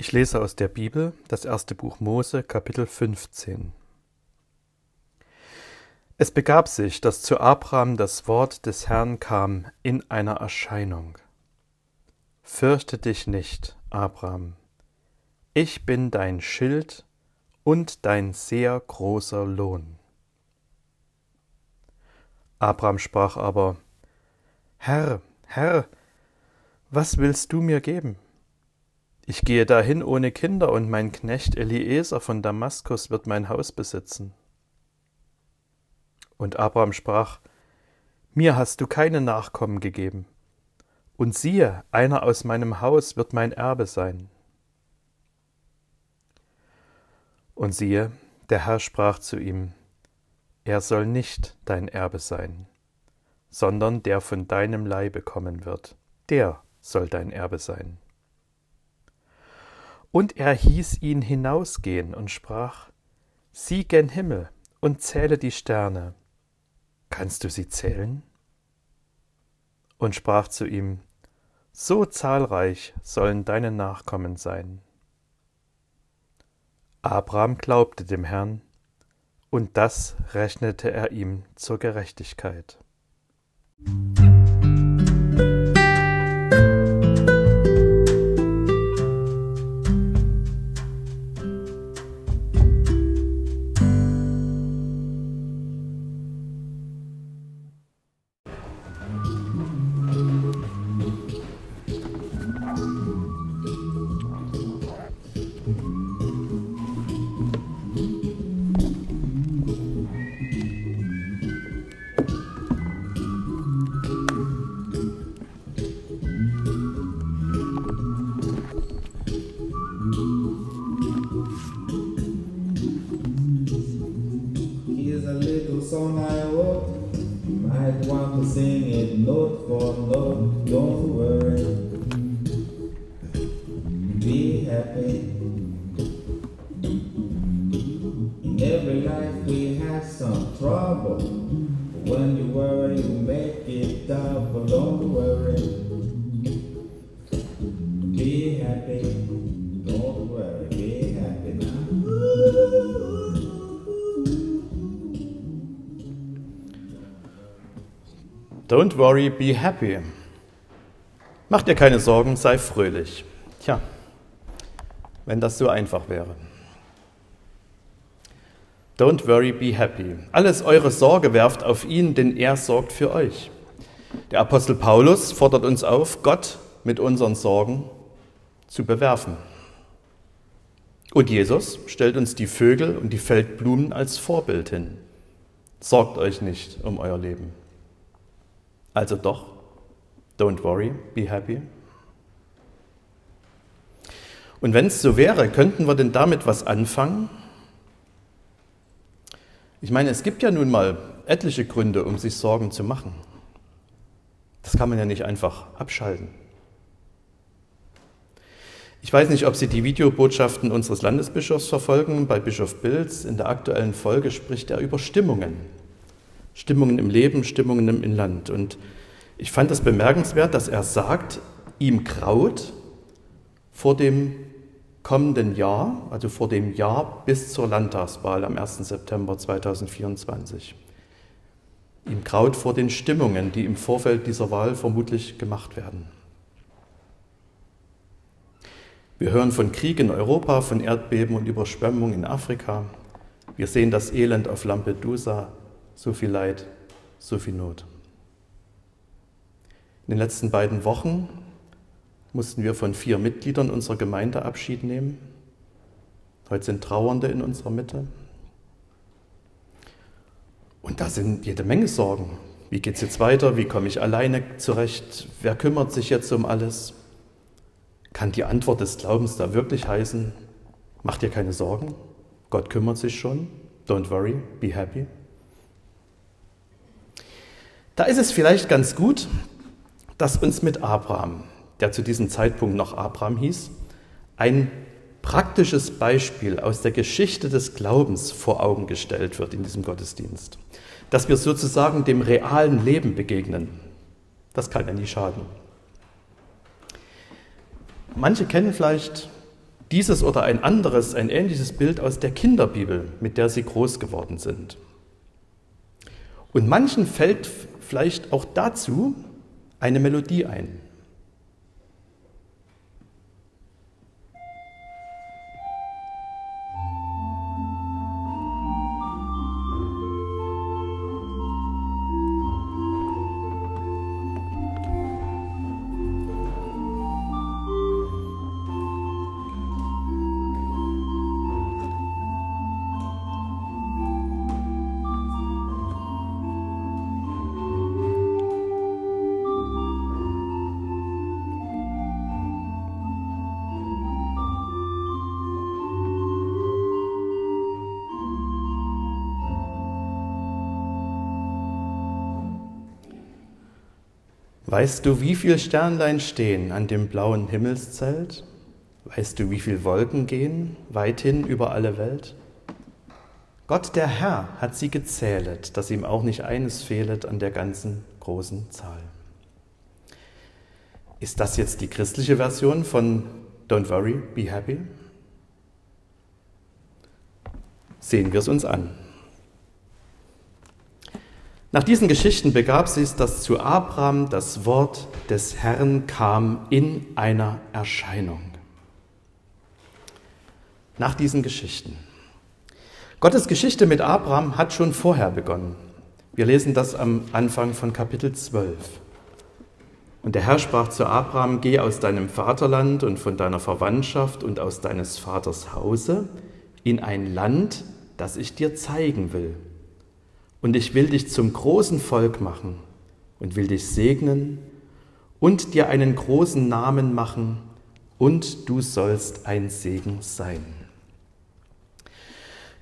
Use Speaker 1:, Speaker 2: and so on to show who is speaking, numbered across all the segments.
Speaker 1: Ich lese aus der Bibel das erste Buch Mose, Kapitel 15. Es begab sich, dass zu Abraham das Wort des Herrn kam in einer Erscheinung. Fürchte dich nicht, Abraham, ich bin dein Schild und dein sehr großer Lohn. Abraham sprach aber, Herr, Herr, was willst du mir geben? Ich gehe dahin ohne Kinder, und mein Knecht Eliezer von Damaskus wird mein Haus besitzen. Und Abraham sprach, Mir hast du keine Nachkommen gegeben, und siehe, einer aus meinem Haus wird mein Erbe sein. Und siehe, der Herr sprach zu ihm, Er soll nicht dein Erbe sein, sondern der von deinem Leibe kommen wird, der soll dein Erbe sein. Und er hieß ihn hinausgehen und sprach, Sieh gen Himmel und zähle die Sterne. Kannst du sie zählen? Und sprach zu ihm, So zahlreich sollen deine Nachkommen sein. Abraham glaubte dem Herrn, und das rechnete er ihm zur Gerechtigkeit.
Speaker 2: Don't worry, be happy.
Speaker 1: Mach dir keine Sorgen, sei fröhlich. Tja, wenn das so einfach wäre. Don't worry, be happy. Alles eure Sorge werft auf ihn, denn er sorgt für euch. Der Apostel Paulus fordert uns auf, Gott mit unseren Sorgen zu bewerfen. Und Jesus stellt uns die Vögel und die Feldblumen als Vorbild hin. Sorgt euch nicht um euer Leben. Also doch, don't worry, be happy. Und wenn es so wäre, könnten wir denn damit was anfangen? Ich meine, es gibt ja nun mal etliche Gründe, um sich Sorgen zu machen. Das kann man ja nicht einfach abschalten. Ich weiß nicht, ob Sie die Videobotschaften unseres Landesbischofs verfolgen. Bei Bischof Bilz in der aktuellen Folge spricht er über Stimmungen. Stimmungen im Leben, Stimmungen im Inland. Und ich fand es bemerkenswert, dass er sagt, ihm graut vor dem kommenden Jahr, also vor dem Jahr bis zur Landtagswahl am 1. September 2024. Ihm graut vor den Stimmungen, die im Vorfeld dieser Wahl vermutlich gemacht werden. Wir hören von Krieg in Europa, von Erdbeben und Überschwemmung in Afrika. Wir sehen das Elend auf Lampedusa, so viel Leid, so viel Not. In den letzten beiden Wochen mussten wir von vier Mitgliedern unserer Gemeinde Abschied nehmen. Heute sind Trauernde in unserer Mitte. Und da sind jede Menge Sorgen. Wie geht es jetzt weiter? Wie komme ich alleine zurecht? Wer kümmert sich jetzt um alles? Kann die Antwort des Glaubens da wirklich heißen, mach dir keine Sorgen, Gott kümmert sich schon, don't worry, be happy? Da ist es vielleicht ganz gut, dass uns mit Abraham der zu diesem Zeitpunkt noch Abraham hieß, ein praktisches Beispiel aus der Geschichte des Glaubens vor Augen gestellt wird in diesem Gottesdienst. Dass wir sozusagen dem realen Leben begegnen. Das kann ja nie schaden. Manche kennen vielleicht Dieses oder ein anderes, ein ähnliches Bild aus der Kinderbibel, mit der sie groß geworden sind. Und manchen fällt vielleicht auch dazu eine Melodie ein. Weißt du, wie viele Sternlein stehen an dem blauen Himmelszelt? Weißt du, wie viele Wolken gehen weithin über alle Welt? Gott der Herr hat sie gezählet, dass ihm auch nicht eines fehlet an der ganzen großen Zahl. Ist das jetzt die christliche Version von Don't Worry, Be Happy? Sehen wir es uns an. Nach diesen Geschichten begab sich, dass zu Abraham das Wort des Herrn kam in einer Erscheinung. Nach diesen Geschichten. Gottes Geschichte mit Abraham hat schon vorher begonnen. Wir lesen das am Anfang von Kapitel 12. Und der Herr sprach zu Abraham, geh aus deinem Vaterland und von deiner Verwandtschaft und aus deines Vaters Hause in ein Land, das ich dir zeigen will und ich will dich zum großen Volk machen und will dich segnen und dir einen großen Namen machen und du sollst ein Segen sein.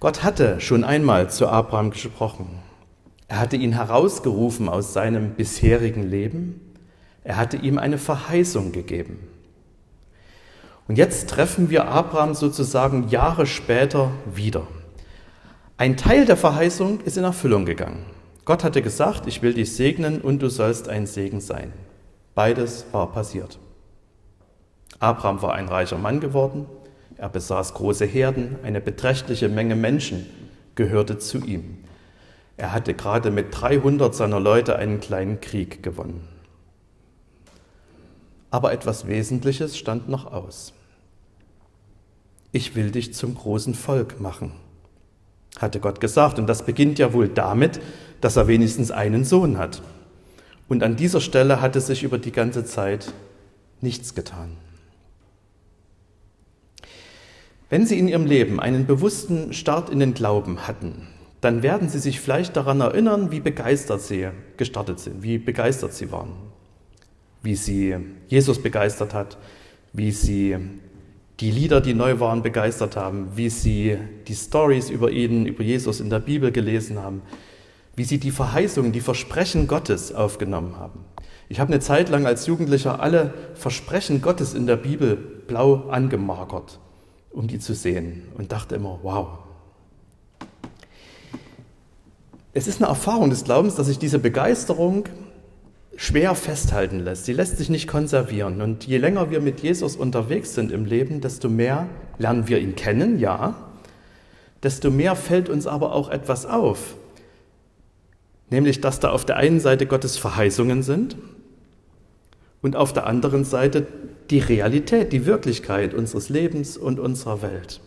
Speaker 1: Gott hatte schon einmal zu Abraham gesprochen. Er hatte ihn herausgerufen aus seinem bisherigen Leben. Er hatte ihm eine Verheißung gegeben. Und jetzt treffen wir Abraham sozusagen Jahre später wieder. Ein Teil der Verheißung ist in Erfüllung gegangen. Gott hatte gesagt, ich will dich segnen und du sollst ein Segen sein. Beides war passiert. Abraham war ein reicher Mann geworden, er besaß große Herden, eine beträchtliche Menge Menschen gehörte zu ihm. Er hatte gerade mit 300 seiner Leute einen kleinen Krieg gewonnen. Aber etwas Wesentliches stand noch aus. Ich will dich zum großen Volk machen hatte Gott gesagt. Und das beginnt ja wohl damit, dass er wenigstens einen Sohn hat. Und an dieser Stelle hatte sich über die ganze Zeit nichts getan. Wenn Sie in Ihrem Leben einen bewussten Start in den Glauben hatten, dann werden Sie sich vielleicht daran erinnern, wie begeistert Sie gestartet sind, wie begeistert Sie waren, wie Sie Jesus begeistert hat, wie Sie die Lieder, die neu waren, begeistert haben, wie sie die Stories über ihn, über Jesus in der Bibel gelesen haben, wie sie die Verheißungen, die Versprechen Gottes aufgenommen haben. Ich habe eine Zeit lang als Jugendlicher alle Versprechen Gottes in der Bibel blau angemarkert, um die zu sehen und dachte immer, wow. Es ist eine Erfahrung des Glaubens, dass ich diese Begeisterung schwer festhalten lässt. Sie lässt sich nicht konservieren. Und je länger wir mit Jesus unterwegs sind im Leben, desto mehr lernen wir ihn kennen, ja. Desto mehr fällt uns aber auch etwas auf. Nämlich, dass da auf der einen Seite Gottes Verheißungen sind und auf der anderen Seite die Realität, die Wirklichkeit unseres Lebens und unserer Welt.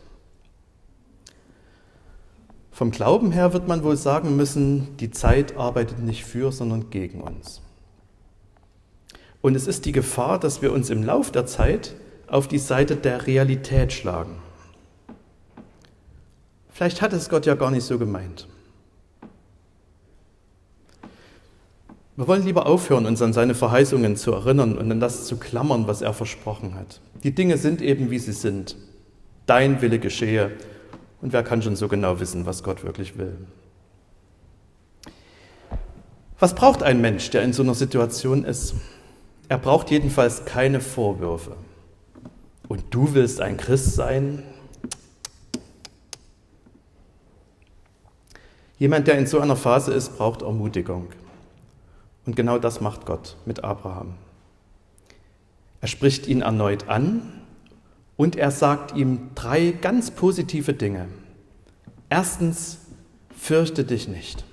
Speaker 1: Vom Glauben her wird man wohl sagen müssen, die Zeit arbeitet nicht für, sondern gegen uns. Und es ist die Gefahr, dass wir uns im Lauf der Zeit auf die Seite der Realität schlagen. Vielleicht hat es Gott ja gar nicht so gemeint. Wir wollen lieber aufhören, uns an seine Verheißungen zu erinnern und an das zu klammern, was er versprochen hat. Die Dinge sind eben, wie sie sind. Dein Wille geschehe. Und wer kann schon so genau wissen, was Gott wirklich will? Was braucht ein Mensch, der in so einer Situation ist? Er braucht jedenfalls keine Vorwürfe. Und du willst ein Christ sein? Jemand, der in so einer Phase ist, braucht Ermutigung. Und genau das macht Gott mit Abraham. Er spricht ihn erneut an Und er sagt ihm drei ganz positive Dinge. Erstens, fürchte dich nicht.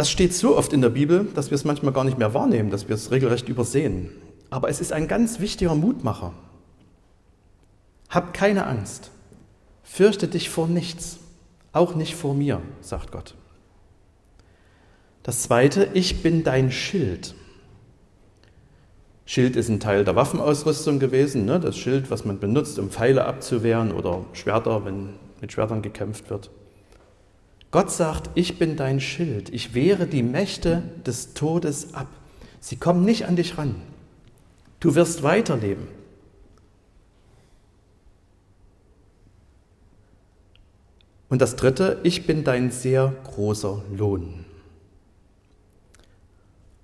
Speaker 1: Das steht so oft in der Bibel, dass wir es manchmal gar nicht mehr wahrnehmen, dass wir es regelrecht übersehen. Aber es ist ein ganz wichtiger Mutmacher. Hab keine Angst. Fürchte dich vor nichts, auch nicht vor mir, sagt Gott. Das zweite, ich bin dein Schild. Schild ist ein Teil der Waffenausrüstung gewesen, ne? das Schild, was man benutzt, um Pfeile abzuwehren oder Schwerter, wenn mit Schwertern gekämpft wird. Gott sagt, ich bin dein Schild, ich wehre die Mächte des Todes ab. Sie kommen nicht an dich ran. Du wirst weiterleben. Und das Dritte, ich bin dein sehr großer Lohn.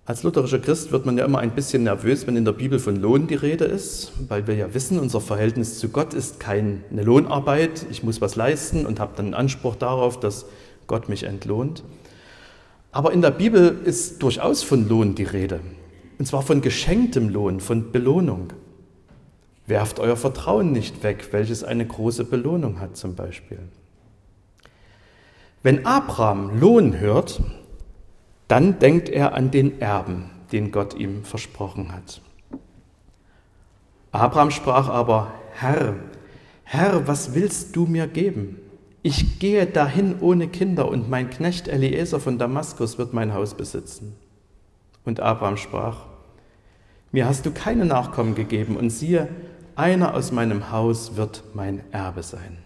Speaker 1: Als lutherischer Christ wird man ja immer ein bisschen nervös, wenn in der Bibel von Lohn die Rede ist, weil wir ja wissen, unser Verhältnis zu Gott ist keine Lohnarbeit. Ich muss was leisten und habe dann einen Anspruch darauf, dass Gott mich entlohnt. Aber in der Bibel ist durchaus von Lohn die Rede. Und zwar von geschenktem Lohn, von Belohnung. Werft euer Vertrauen nicht weg, welches eine große Belohnung hat zum Beispiel. Wenn Abraham Lohn hört, dann denkt er an den Erben, den Gott ihm versprochen hat. Abraham sprach aber, Herr, Herr, was willst du mir geben? Ich gehe dahin ohne Kinder und mein Knecht Eliezer von Damaskus wird mein Haus besitzen. Und Abraham sprach, mir hast du keine Nachkommen gegeben und siehe, einer aus meinem Haus wird mein Erbe sein.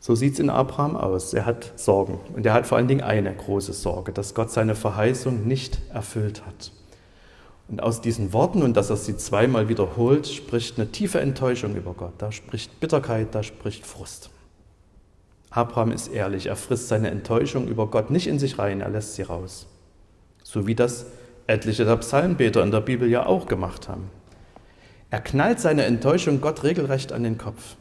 Speaker 1: So sieht es in Abraham aus. Er hat Sorgen. Und er hat vor allen Dingen eine große Sorge, dass Gott seine Verheißung nicht erfüllt hat. Und aus diesen Worten und dass er sie zweimal wiederholt, spricht eine tiefe Enttäuschung über Gott. Da spricht Bitterkeit, da spricht Frust. Abraham ist ehrlich, er frisst seine Enttäuschung über Gott nicht in sich rein, er lässt sie raus. So wie das etliche der Psalmbeter in der Bibel ja auch gemacht haben. Er knallt seine Enttäuschung Gott regelrecht an den Kopf.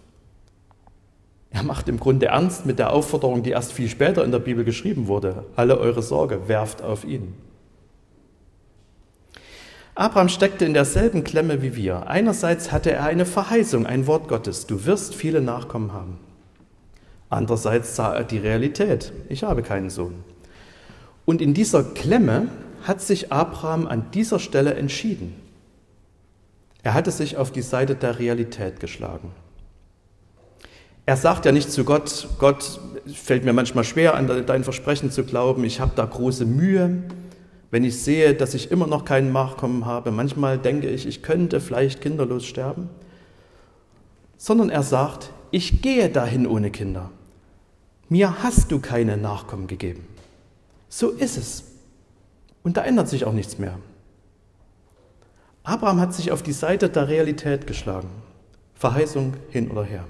Speaker 1: Er macht im Grunde ernst mit der Aufforderung, die erst viel später in der Bibel geschrieben wurde. Alle eure Sorge werft auf ihn. Abraham steckte in derselben Klemme wie wir. Einerseits hatte er eine Verheißung, ein Wort Gottes, du wirst viele Nachkommen haben. Andererseits sah er die Realität, ich habe keinen Sohn. Und in dieser Klemme hat sich Abraham an dieser Stelle entschieden. Er hatte sich auf die Seite der Realität geschlagen. Er sagt ja nicht zu Gott, Gott, fällt mir manchmal schwer, an dein Versprechen zu glauben, ich habe da große Mühe, wenn ich sehe, dass ich immer noch keinen Nachkommen habe. Manchmal denke ich, ich könnte vielleicht kinderlos sterben. Sondern er sagt, ich gehe dahin ohne Kinder. Mir hast du keine Nachkommen gegeben. So ist es. Und da ändert sich auch nichts mehr. Abraham hat sich auf die Seite der Realität geschlagen. Verheißung hin oder her.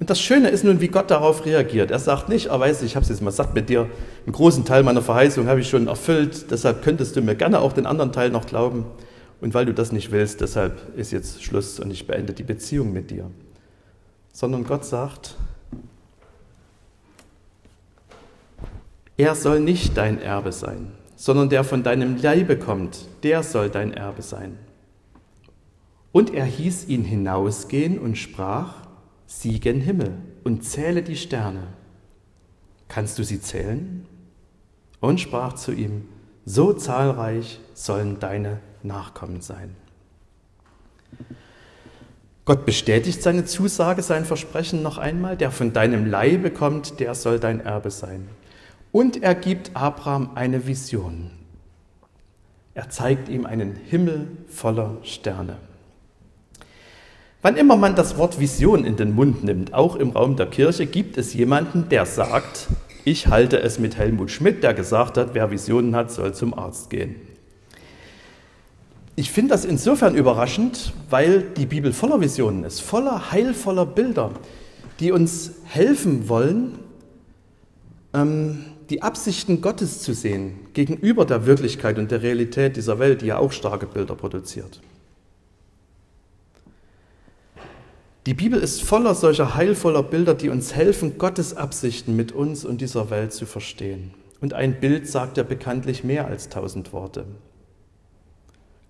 Speaker 1: Und das Schöne ist nun, wie Gott darauf reagiert. Er sagt nicht, er oh, weiß, ich habe es jetzt mal satt mit dir, einen großen Teil meiner Verheißung habe ich schon erfüllt, deshalb könntest du mir gerne auch den anderen Teil noch glauben. Und weil du das nicht willst, deshalb ist jetzt Schluss und ich beende die Beziehung mit dir. Sondern Gott sagt, er soll nicht dein Erbe sein, sondern der von deinem Leibe kommt, der soll dein Erbe sein. Und er hieß ihn hinausgehen und sprach, sieh gen Himmel und zähle die Sterne. Kannst du sie zählen? Und sprach zu ihm, so zahlreich sollen deine Nachkommen sein. Gott bestätigt seine Zusage, sein Versprechen noch einmal, der von deinem Leibe kommt, der soll dein Erbe sein. Und er gibt Abraham eine Vision. Er zeigt ihm einen Himmel voller Sterne. Wann immer man das Wort Vision in den Mund nimmt, auch im Raum der Kirche, gibt es jemanden, der sagt, ich halte es mit Helmut Schmidt, der gesagt hat, wer Visionen hat, soll zum Arzt gehen. Ich finde das insofern überraschend, weil die Bibel voller Visionen ist, voller heilvoller Bilder, die uns helfen wollen, ähm, die Absichten Gottes zu sehen gegenüber der Wirklichkeit und der Realität dieser Welt, die ja auch starke Bilder produziert. Die Bibel ist voller solcher heilvoller Bilder, die uns helfen, Gottes Absichten mit uns und dieser Welt zu verstehen. Und ein Bild sagt ja bekanntlich mehr als tausend Worte.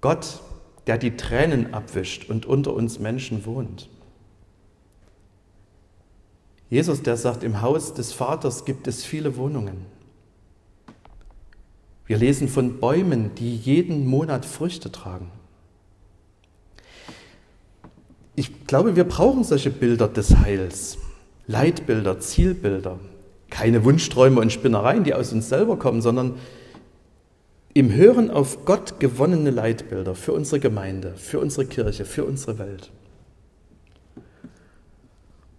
Speaker 1: Gott, der die Tränen abwischt und unter uns Menschen wohnt. Jesus, der sagt, im Haus des Vaters gibt es viele Wohnungen. Wir lesen von Bäumen, die jeden Monat Früchte tragen. Ich glaube, wir brauchen solche Bilder des Heils, Leitbilder, Zielbilder, keine Wunschträume und Spinnereien, die aus uns selber kommen, sondern im Hören auf Gott gewonnene Leitbilder für unsere Gemeinde, für unsere Kirche, für unsere Welt.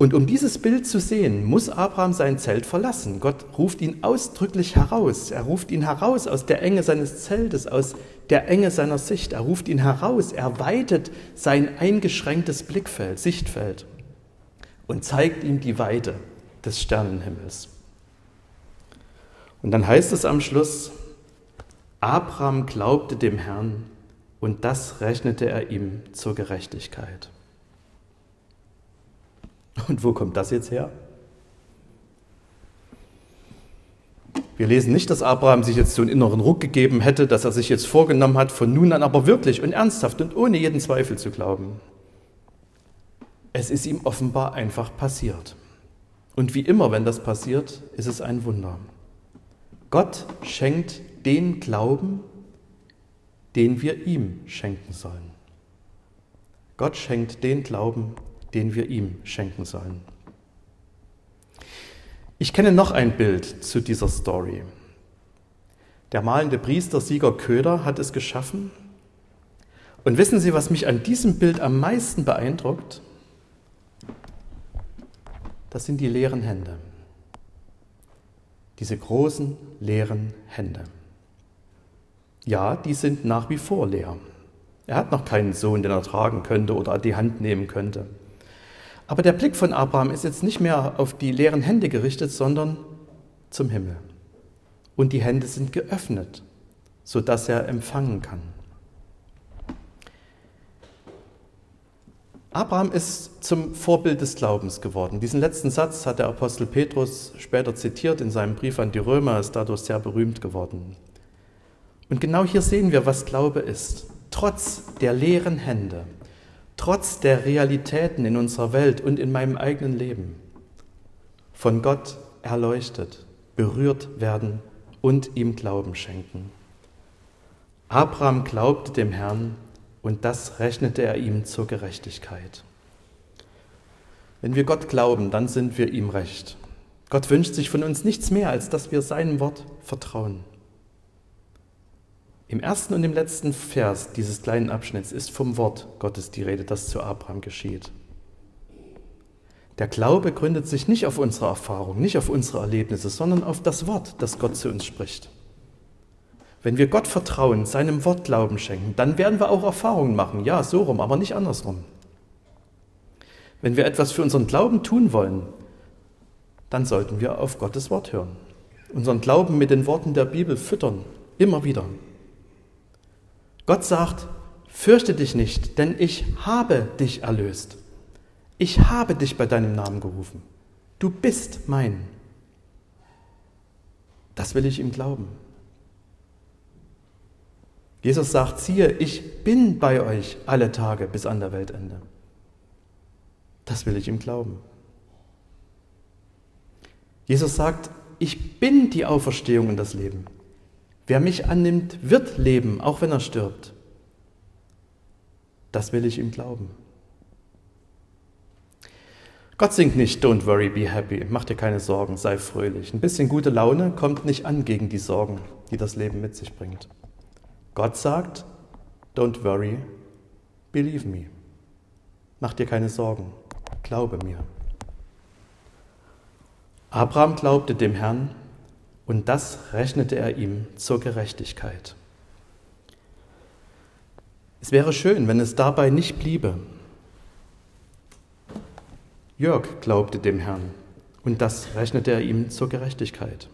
Speaker 1: Und um dieses Bild zu sehen, muss Abraham sein Zelt verlassen. Gott ruft ihn ausdrücklich heraus. Er ruft ihn heraus aus der Enge seines Zeltes, aus der Enge seiner Sicht. Er ruft ihn heraus. Er weitet sein eingeschränktes Blickfeld, Sichtfeld und zeigt ihm die Weite des Sternenhimmels. Und dann heißt es am Schluss, Abraham glaubte dem Herrn und das rechnete er ihm zur Gerechtigkeit. Und wo kommt das jetzt her? Wir lesen nicht, dass Abraham sich jetzt so einen inneren Ruck gegeben hätte, dass er sich jetzt vorgenommen hat, von nun an aber wirklich und ernsthaft und ohne jeden Zweifel zu glauben. Es ist ihm offenbar einfach passiert. Und wie immer, wenn das passiert, ist es ein Wunder. Gott schenkt den Glauben, den wir ihm schenken sollen. Gott schenkt den Glauben, den wir ihm schenken sollen. Ich kenne noch ein Bild zu dieser Story. Der malende Priester Sieger Köder hat es geschaffen. Und wissen Sie, was mich an diesem Bild am meisten beeindruckt? Das sind die leeren Hände. Diese großen, leeren Hände. Ja, die sind nach wie vor leer. Er hat noch keinen Sohn, den er tragen könnte oder die Hand nehmen könnte. Aber der Blick von Abraham ist jetzt nicht mehr auf die leeren Hände gerichtet, sondern zum Himmel. Und die Hände sind geöffnet, sodass er empfangen kann. Abraham ist zum Vorbild des Glaubens geworden. Diesen letzten Satz hat der Apostel Petrus später zitiert in seinem Brief an die Römer, ist dadurch sehr berühmt geworden. Und genau hier sehen wir, was Glaube ist. Trotz der leeren Hände, trotz der Realitäten in unserer Welt und in meinem eigenen Leben von Gott erleuchtet, berührt werden und ihm Glauben schenken. Abraham glaubte dem Herrn und das rechnete er ihm zur Gerechtigkeit. Wenn wir Gott glauben, dann sind wir ihm recht. Gott wünscht sich von uns nichts mehr, als dass wir seinem Wort vertrauen. Im ersten und im letzten Vers dieses kleinen Abschnitts ist vom Wort Gottes die Rede, das zu Abraham geschieht. Der Glaube gründet sich nicht auf unsere Erfahrung, nicht auf unsere Erlebnisse, sondern auf das Wort, das Gott zu uns spricht. Wenn wir Gott vertrauen, seinem Wort Glauben schenken, dann werden wir auch Erfahrungen machen. Ja, so rum, aber nicht andersrum. Wenn wir etwas für unseren Glauben tun wollen, dann sollten wir auf Gottes Wort hören. Unseren Glauben mit den Worten der Bibel füttern, immer wieder. Gott sagt, fürchte dich nicht, denn ich habe dich erlöst. Ich habe dich bei deinem Namen gerufen. Du bist mein. Das will ich ihm glauben. Jesus sagt, siehe, ich bin bei euch alle Tage bis an der Weltende. Das will ich ihm glauben. Jesus sagt, ich bin die Auferstehung und das Leben. Wer mich annimmt, wird leben, auch wenn er stirbt. Das will ich ihm glauben. Gott singt nicht, don't worry, be happy, mach dir keine Sorgen, sei fröhlich. Ein bisschen gute Laune kommt nicht an gegen die Sorgen, die das Leben mit sich bringt. Gott sagt, don't worry, believe me. Mach dir keine Sorgen, glaube mir. Abraham glaubte dem Herrn und das rechnete er ihm zur Gerechtigkeit. Es wäre schön, wenn es dabei nicht bliebe. Jörg glaubte dem Herrn und das rechnete er ihm zur Gerechtigkeit.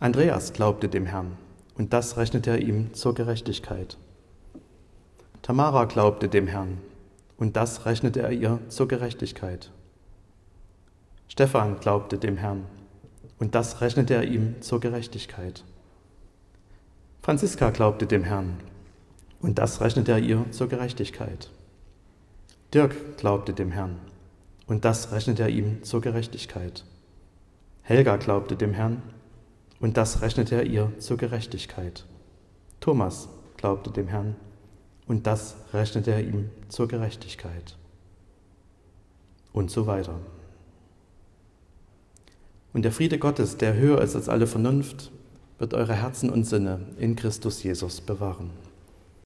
Speaker 1: Andreas glaubte dem Herrn und das rechnete er ihm zur Gerechtigkeit. Tamara glaubte dem Herrn und das rechnete er ihr zur Gerechtigkeit. Stephan glaubte dem Herrn und das rechnete er ihm zur Gerechtigkeit. Franziska glaubte dem Herrn, und das rechnete er ihr zur Gerechtigkeit. Dirk glaubte dem Herrn, und das rechnete er ihm zur Gerechtigkeit. Helga glaubte dem Herrn, und das rechnete er ihr zur Gerechtigkeit. Thomas glaubte dem Herrn, und das rechnete er ihm zur Gerechtigkeit. Und so weiter. Und der Friede Gottes, der höher ist als alle Vernunft, wird eure Herzen und Sinne in Christus Jesus bewahren.